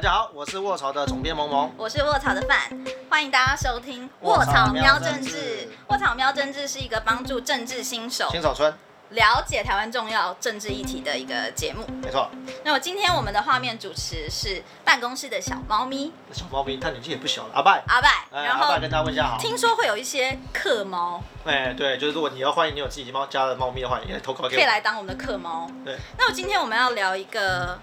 大家好，我是卧槽的总编萌萌。我是卧槽的范，欢迎大家收听《卧槽喵政治》。卧槽喵政治是一个帮助政治新手新手村，了解台湾重要政治议题的一个节目。没错。那么今天我们的画面主持是办公室的小猫咪，小猫咪，它年纪也不小了，阿拜。阿拜，哎然后阿拜跟大家问一下好。听说会有一些客猫哎，对，就是如果你要欢迎你有自己猫家的猫咪的话，也投稿给我。可以来当我们的客猫。对，那我今天我们要聊一个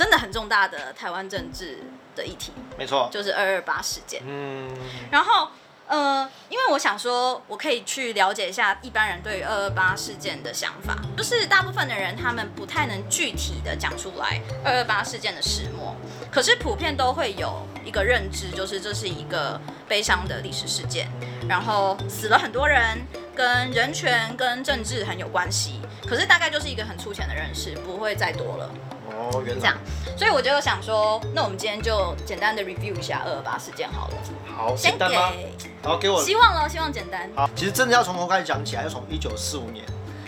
真的很重大的台湾政治的议题，没错。就是二二八事件。嗯，然后，呃，因为我想说，我可以去了解一下一般人对于二二八事件的想法，就是大部分的人他们不太能具体的讲出来二二八事件的始末，可是普遍都会有一个认知，就是这是一个悲伤的历史事件，然后死了很多人，跟人权跟政治很有关系，可是大概就是一个很粗浅的认识，不会再多了。哦，原来这样。所以我就想说，那我们今天就简单的 review 一下二二八事件好了。好，先简单吗？给好，给我。希望喽，希望简单。好，其实真的要从头开始讲起来，要从一九四五年，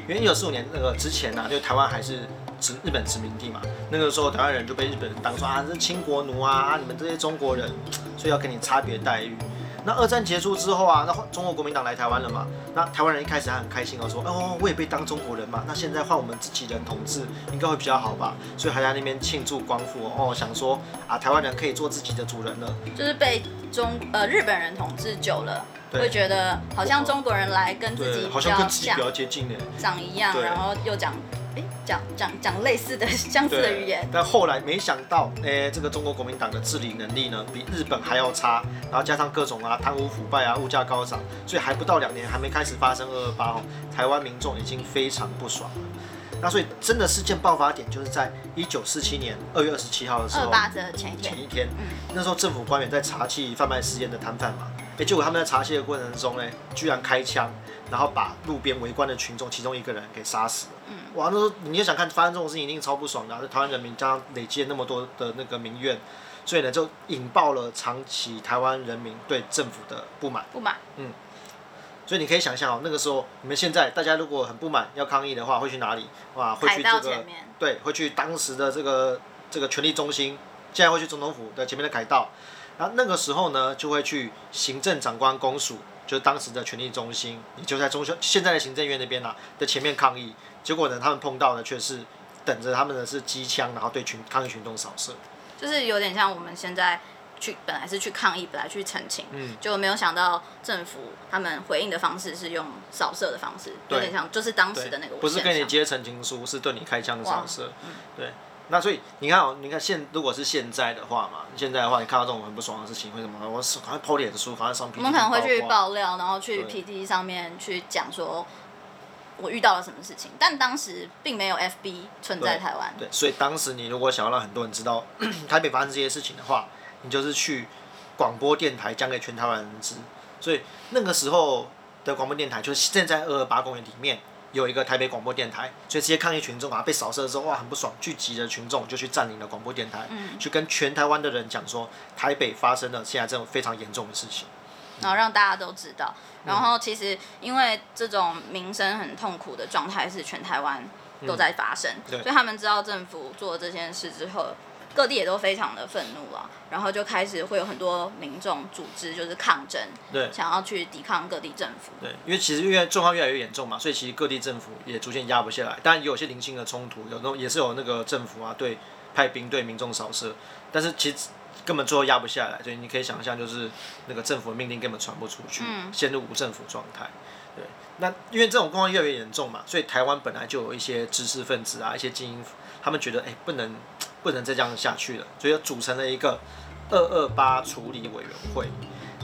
因为一九四五年那个之前呢、啊，就台湾还是殖日本殖民地嘛，那个时候台湾人就被日本人当说啊，这是清国奴啊，啊你们这些中国人，所以要给你差别待遇。那二战结束之后啊，那中国国民党来台湾了嘛，那台湾人一开始还很开心哦，说哦我也被当中国人嘛，那现在换我们自己人统治，应该会比较好吧，所以还在那边庆祝光复哦，想说啊台湾人可以做自己的主人了。就是被中呃日本人统治久了，会觉得好像中国人来跟自己，比好像较像跟自己比，较接近的。长一样，然后又讲哎讲讲讲类似的 相似的语言。但后来没想到，哎、这个中国国民党的治理能力呢，比日本还要差，然后加上各种啊贪污腐败啊，物价高涨，所以还不到两年，还没开始发生二二八哦，台湾民众已经非常不爽了。那所以真的事件爆发点就是在一九四七年二月二十七号的时候，二八的前一天。前，一天，嗯。那时候政府官员在查缉贩卖私烟的摊贩嘛，哎、结果他们在查缉的过程中呢，居然开枪，然后把路边围观的群众其中一个人给杀死了。嗯哇，那时候你就想看发生这种事情，一定超不爽的、啊。台湾人民加上累积了那么多的那个民怨，所以呢，就引爆了长期台湾人民对政府的不满。不满，嗯所以你可以想象哦，那个时候你们现在大家如果很不满要抗议的话，会去哪里？哇，会去这个。对，会去当时的这个这个权力中心，现在会去总统府的前面的凯道，然后那个时候呢，就会去行政长官公署，就是当时的权力中心，你就在中修现在的行政院那边啦、的前面抗议。结果呢，他们碰到的却是等着他们的是机枪，然后对群抗议群众扫射。就是有点像我们现在去本来是去抗议，本来去澄清，嗯，就没有想到政府他们回应的方式是用扫射的方式，有点像就是当时的那个，不是跟你接澄清书，是对你开枪的扫射嗯。对，那所以你看哦，你看现如果是现在的话嘛，现在的话，你看到这种很不爽的事情，会什么？我是赶快抛脸书，赶快上我们可能会去爆料，然后去对 PT 上面去讲说我遇到了什么事情，但当时并没有 FB 存在台湾。对，所以当时你如果想要让很多人知道 台北发生这些事情的话，你就是去广播电台讲给全台湾人知。所以那个时候的广播电台，就是现在二二八公园里面有一个台北广播电台，所以这些抗议群众啊被扫射之后，哇，很不爽，聚集的群众就去占领了广播电台，嗯去跟全台湾的人讲说，台北发生了现在这种非常严重的事情。然后让大家都知道。嗯然后其实因为这种民生很痛苦的状态是全台湾都在发生，对所以他们知道政府做了这件事之后，各地也都非常的愤怒了，然后就开始会有很多民众组织就是抗争，对想要去抵抗各地政府。对，因为其实因为状况越来越严重嘛，所以其实各地政府也逐渐压不下来。当然也有些零星的冲突，有那种也是有那个政府啊对派兵对民众扫射，但是其实根本最后压不下来，所以你可以想象就是那个政府的命令根本传不出去，嗯陷入无政府状态。对，那因为这种状况越来越严重嘛，所以台湾本来就有一些知识分子啊，一些精英，他们觉得哎、不能不能再这样下去了，所以组成了一个二二八处理委员会。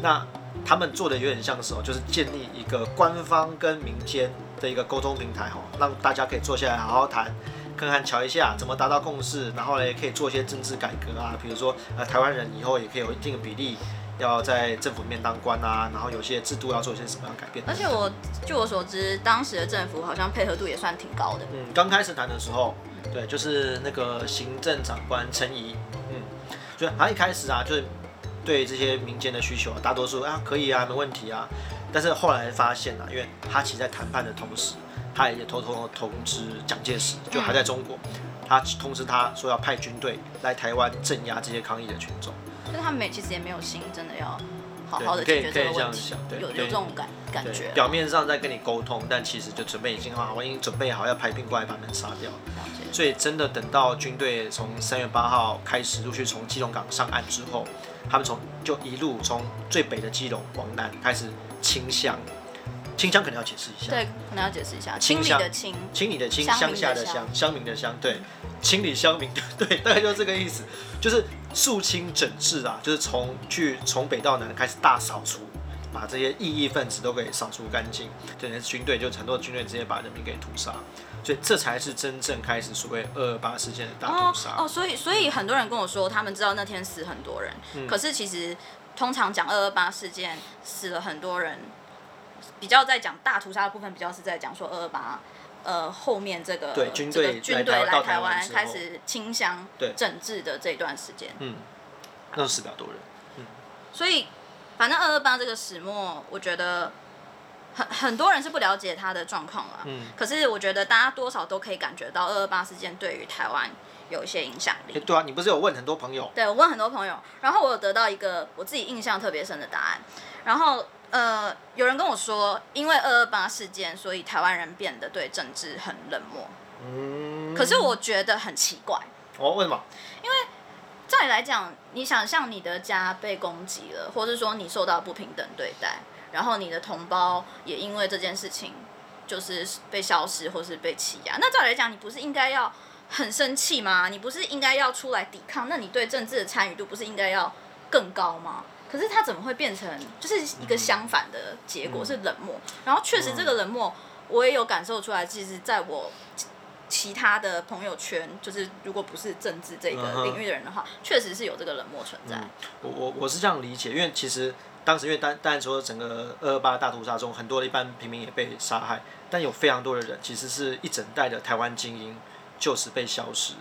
那他们做的有点像什么？就是建立一个官方跟民间的一个沟通平台，哈，让大家可以坐下来好好谈，看看瞧一下怎么达到共识，然后呢，可以做一些政治改革啊，比如说呃，台湾人以后也可以有一定的比例要在政府里面当官啊，然后有些制度要做一些什么样的改变。而且我据我所知，当时的政府好像配合度也算挺高的。嗯，刚开始谈的时候，对，就是那个行政长官陈仪，嗯，所以他一开始啊，就是对这些民间的需求啊，大多数啊可以啊，没问题啊。但是后来发现啊，因为他其实在谈判的同时，他也偷偷通知蒋介石，就还在中国，他通知他说要派军队来台湾镇压这些抗议的群众。就是他们没其实也没有心真的要好好的解决这个问题想，对有有对这种感感觉，表面上在跟你沟通，但其实就准备已经好，我已经准备好要派兵过来把人杀掉。所以真的等到军队从三月八号开始陆续从基隆港上岸之后，他们从就一路从最北的基隆往南开始清乡。清乡可能要解释一下，对，可能要解释一下，清理的清，清理的清，乡下的乡，乡。民的乡，对，清理乡民，对，大概就是这个意思，就是肃清整治啊，就是从去从北到南开始大扫除，把这些异议分子都给扫除干净。对，那军队就很多军队直接把人民给屠杀，所以这才是真正开始所谓二二八事件的大哦屠杀。哦，所以所以很多人跟我说，他们知道那天死很多人，嗯可是其实通常讲二二八事件死了很多人，比较在讲大屠杀的部分，比较是在讲说二二八。呃，后面这个对军这个队军队来来台湾开始清乡对整治的这段时间，嗯，那是死比较多人。嗯所以反正二二八这个始末，我觉得很很多人是不了解他的状况啦。嗯，可是我觉得大家多少都可以感觉到二二八事件对于台湾有一些影响力诶。对啊，你不是有问很多朋友？对我问很多朋友，然后我有得到一个我自己印象特别深的答案。然后呃，有人跟我说，因为二二八事件，所以台湾人变得对政治很冷漠。嗯，可是我觉得很奇怪。哦，为什么？因为照理来讲，你想象你的家被攻击了，或者说你受到不平等对待，然后你的同胞也因为这件事情就是被消失或是被欺压，那照理来讲，你不是应该要很生气吗？你不是应该要出来抵抗？那你对政治的参与度不是应该要更高吗？可是它怎么会变成就是一个相反的结果，嗯是冷漠？然后确实这个冷漠，我也有感受出来。其实在我其他的朋友圈，就是如果不是政治这个领域的人的话，确实是有这个冷漠存在。嗯我我我是这样理解，因为其实当时因为单单说整个二二八大屠杀中，很多的一般平民也被杀害，但有非常多的人其实是一整代的台湾精英就此被消失。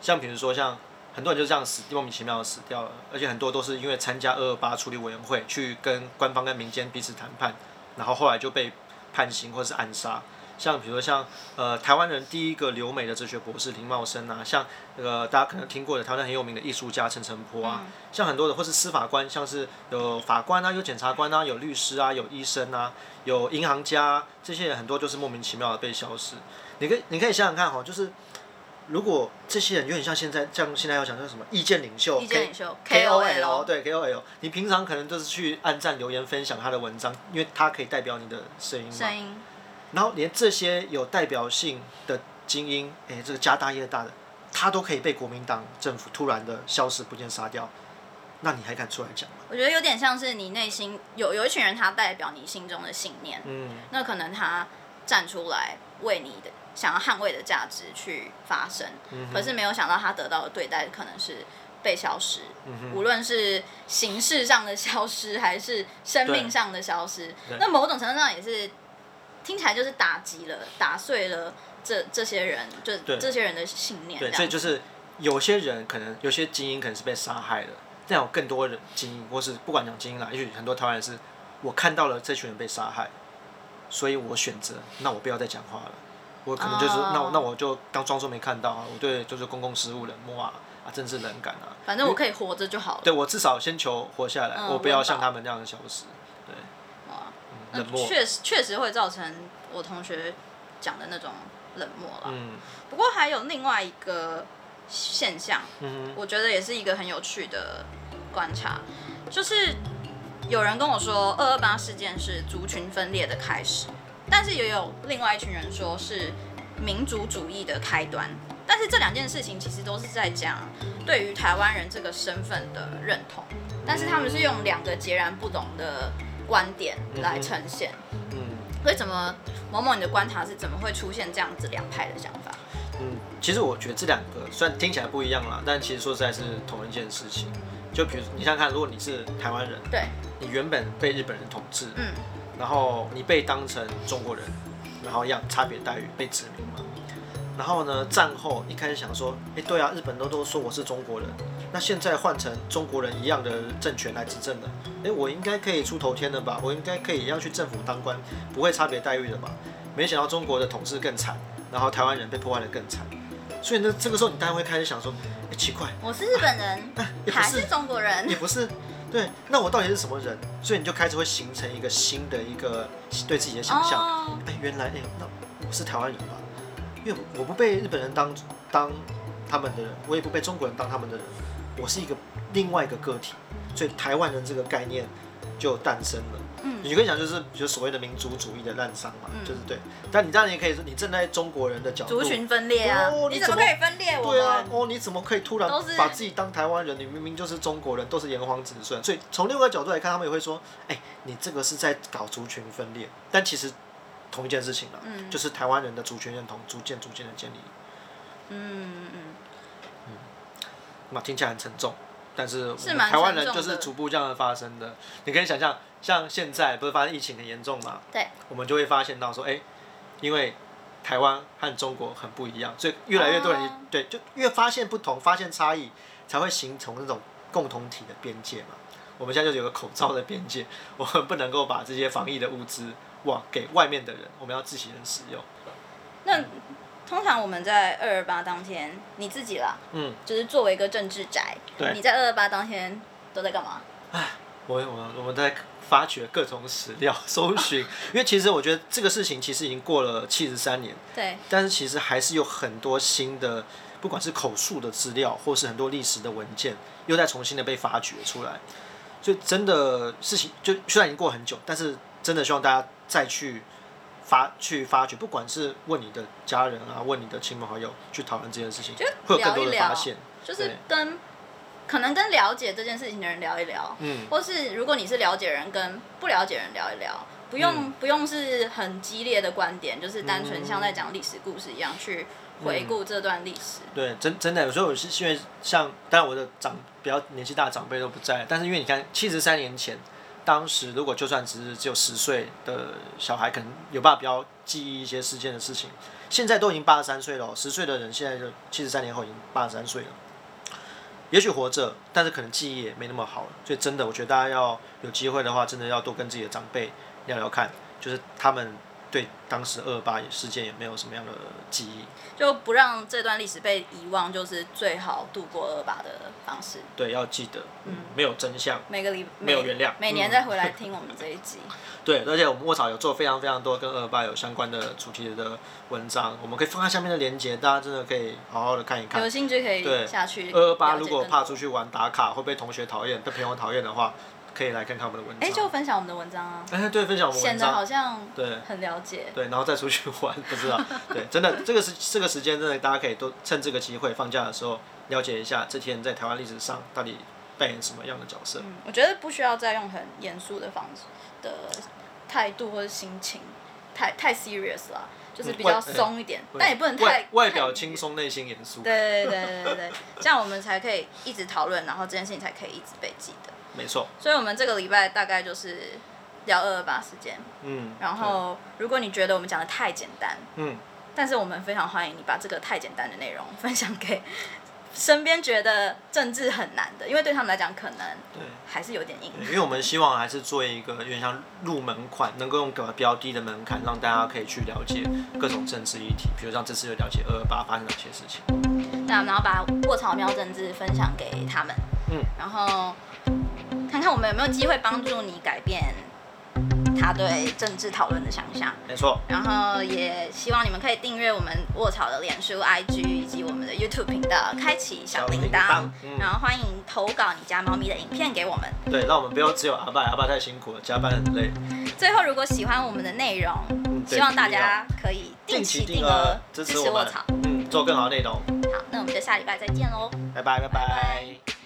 像比如说像很多人就这样死，莫名其妙的死掉了，而且很多都是因为参加二二八处理委员会去跟官方跟民间彼此谈判，然后后来就被判刑或是暗杀。像比如说像呃台湾人第一个留美的哲学博士林茂生啊，像那个大家可能听过的台湾很有名的艺术家陈澄波啊，像很多的或是司法官，像是有法官啊，有检察官啊，有律师啊，有医生啊，有银行家、啊，这些人很多就是莫名其妙的被消失。你可以你可以想想看哈，就是如果这些人有点像现在像现在要讲叫什么意见领袖，意见领袖 K O KOL L 对 K O L，你平常可能都是去按赞留言分享他的文章，因为他可以代表你的声音嘛。声音，然后连这些有代表性的精英，哎，这个家大业大的，他都可以被国民党政府突然的消失不见杀掉，那你还敢出来讲吗？我觉得有点像是你内心有有一群人，他代表你心中的信念，嗯，那可能他站出来为你的想要捍卫的价值去发声，嗯可是没有想到他得到的对待可能是被消失，嗯无论是形式上的消失还是生命上的消失，那某种程度上也是听起来就是打击了、打碎了这这些人，就对这些人的信念。对，所以就是有些人可能有些精英可能是被杀害了，但有更多人精英，或是不管讲精英啦，也许很多台湾人是，我看到了这群人被杀害，所以我选择，那我不要再讲话了。我可能就是，哦那我那我就当装作没看到啊，我对就是公共事务冷漠啊，啊政治冷感啊，反正我可以活着就好了。对我至少先求活下来，嗯我不要像他们那样消失，冷漠，那确实确实会造成我同学讲的那种冷漠了。嗯不过还有另外一个现象，嗯我觉得也是一个很有趣的观察，就是有人跟我说，二二八事件是族群分裂的开始，但是也有另外一群人说是民族主义的开端。但是这两件事情其实都是在讲对于台湾人这个身份的认同，但是他们是用两个截然不同的观点来呈现。嗯所以怎么某某你的观察是怎么会出现这样子两派的想法？嗯，其实我觉得这两个虽然听起来不一样啦，但其实说实在是同一件事情。就比如你想想看，如果你是台湾人，对，你原本被日本人统治，嗯，然后你被当成中国人，然后一样差别待遇被殖民嘛。然后呢，战后一开始想说，哎，对啊，日本都都说我是中国人，那现在换成中国人一样的政权来执政了，诶，我应该可以出头天了吧？我应该可以要去政府当官，不会差别待遇的吧？没想到中国的统治更惨，然后台湾人被破坏的更惨。所以呢，这个时候你当然会开始想说，哎，奇怪，我是日本人也不是还是中国人也？不是，对，那我到底是什么人？所以你就开始会形成一个新的一个对自己的想象。哦，哎、原来哎、那我是台湾人吧？因为我不被日本人当当他们的人，我也不被中国人当他们的人，我是一个另外一个个体，所以台湾人这个概念就诞生了。嗯你可以讲就是就所谓的民族主义的滥觞嘛，嗯就是对。但你当然也可以说，你站在中国人的角度，族群分裂啊哦，你怎么你怎么可以分裂我对啊？，哦，你怎么可以突然把自己当台湾人？你明明就是中国人，都是炎黄子孙。所以从另外一个角度来看，他们也会说，哎、你这个是在搞族群分裂。但其实同一件事情了，嗯就是台湾人的族群认同逐渐逐渐的建立。嗯嗯那听起来很沉重，但是我们台湾人就是逐步这样的发生的。你可以想象，像现在不是发生疫情很严重嘛？对。我们就会发现到说，哎、因为台湾和中国很不一样，所以越来越多人、哦对，就越发现不同，发现差异，才会形成那种共同体的边界嘛。我们现在就有个口罩的边界，我们不能够把这些防疫的物资哇给外面的人，我们要自己人使用。那通常我们在二二八当天，你自己啦，嗯，就是作为一个政治宅，对你在二二八当天都在干嘛？我我我们在发掘各种史料 搜寻，因为其实我觉得这个事情其实已经过了七十三年，对，但是其实还是有很多新的，不管是口述的资料，或是很多历史的文件，又在重新的被发掘出来。所以真的事情就虽然已经过很久，但是真的希望大家再去发去发掘，不管是问你的家人啊，问你的亲朋好友去讨论这件事情就，会有更多聊一聊的发现。就是跟可能跟了解这件事情的人聊一聊，嗯，或是如果你是了解人跟不了解人聊一聊，不用、嗯不用是很激烈的观点，就是单纯像在讲历史故事一样去回顾这段历史。对，真真的，有时候我是因为像，当然我的长比较年纪大的长辈都不在，但是因为你看七十三年前，当时如果就算只是只有十岁的小孩，可能有办法比较记忆一些事件的事情，现在都已经八十三岁了，十岁的人现在就七十三年后已经八十三岁了。也许活着，但是可能记忆也没那么好了，所以真的，我觉得大家要有机会的话，真的要多跟自己的长辈聊聊看，就是他们对当时二二八事件也没有什么样的记忆。就不让这段历史被遗忘，就是最好度过二八的方式。对，要记得，嗯没有真相，每个礼没有原谅每年嗯再回来听我们这一集。对，而且我们卧槽有做非常非常多跟二八有相关的主题的文章，我们可以放在下面的链接，大家真的可以好好的看一看有。兴趣可对以下去。二二八如果怕出，去玩打卡会被同学讨厌、被朋友讨厌的话，可以来看看我们的文章。哎、就分享我们的文章啊，哎对，分享我们显得文章，好像对很了解。对，然后再出去玩，不知道。对，真的这个时这个时间真的大家可以多趁这个机会放假的时候了解一下这天在台湾历史上到底扮演什么样的角色。嗯，我觉得不需要再用很严肃的方式的态度或者心情，太太 serious 了，就是比较松一点，但也不能外太外表轻松，内心严肃。对对对对对，这样我们才可以一直讨论，然后这件事情才可以一直被记得。没错，所以我们这个礼拜大概就是聊二二八事件，嗯。然后如果你觉得我们讲的太简单，嗯，但是我们非常欢迎你把这个太简单的内容分享给 身边觉得政治很难的，因为对他们来讲可能对。还是有点硬。因为我们希望还是做一个有点像入门款，能够用个比较低的门槛，让大家可以去了解各种政治议题，比如像这次就了解二二八发生哪些事情。那然后把卧草喵政治分享给他们，嗯，然后看看我们有没有机会帮助你改变他对政治讨论的想象。没错，然后也希望你们可以订阅我们卧草的脸书、IG 以及我们的 YouTube 频道，开启小铃铛然后欢迎投稿你家猫咪的影片给我们。对，让我们不要只有阿爸，阿爸太辛苦了，加班很累。最后，如果喜欢我们的内容，嗯，希望大家可以定期定额支持卧草。，嗯，做更好的内容。好，那我们就下礼拜再见喽。拜拜，拜拜拜